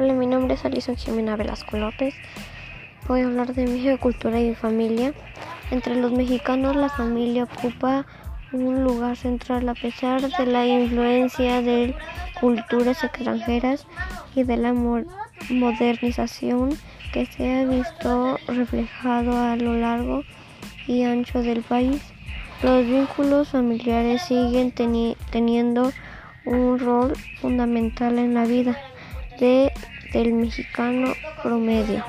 Hola, mi nombre es Alison Jimena Velasco López. Voy a hablar de México, cultura y familia. Entre los mexicanos la familia ocupa un lugar central a pesar de la influencia de culturas extranjeras y de la modernización que se ha visto reflejado a lo largo y ancho del país. Los vínculos familiares siguen teniendo un rol fundamental en la vida de, del mexicano promedio.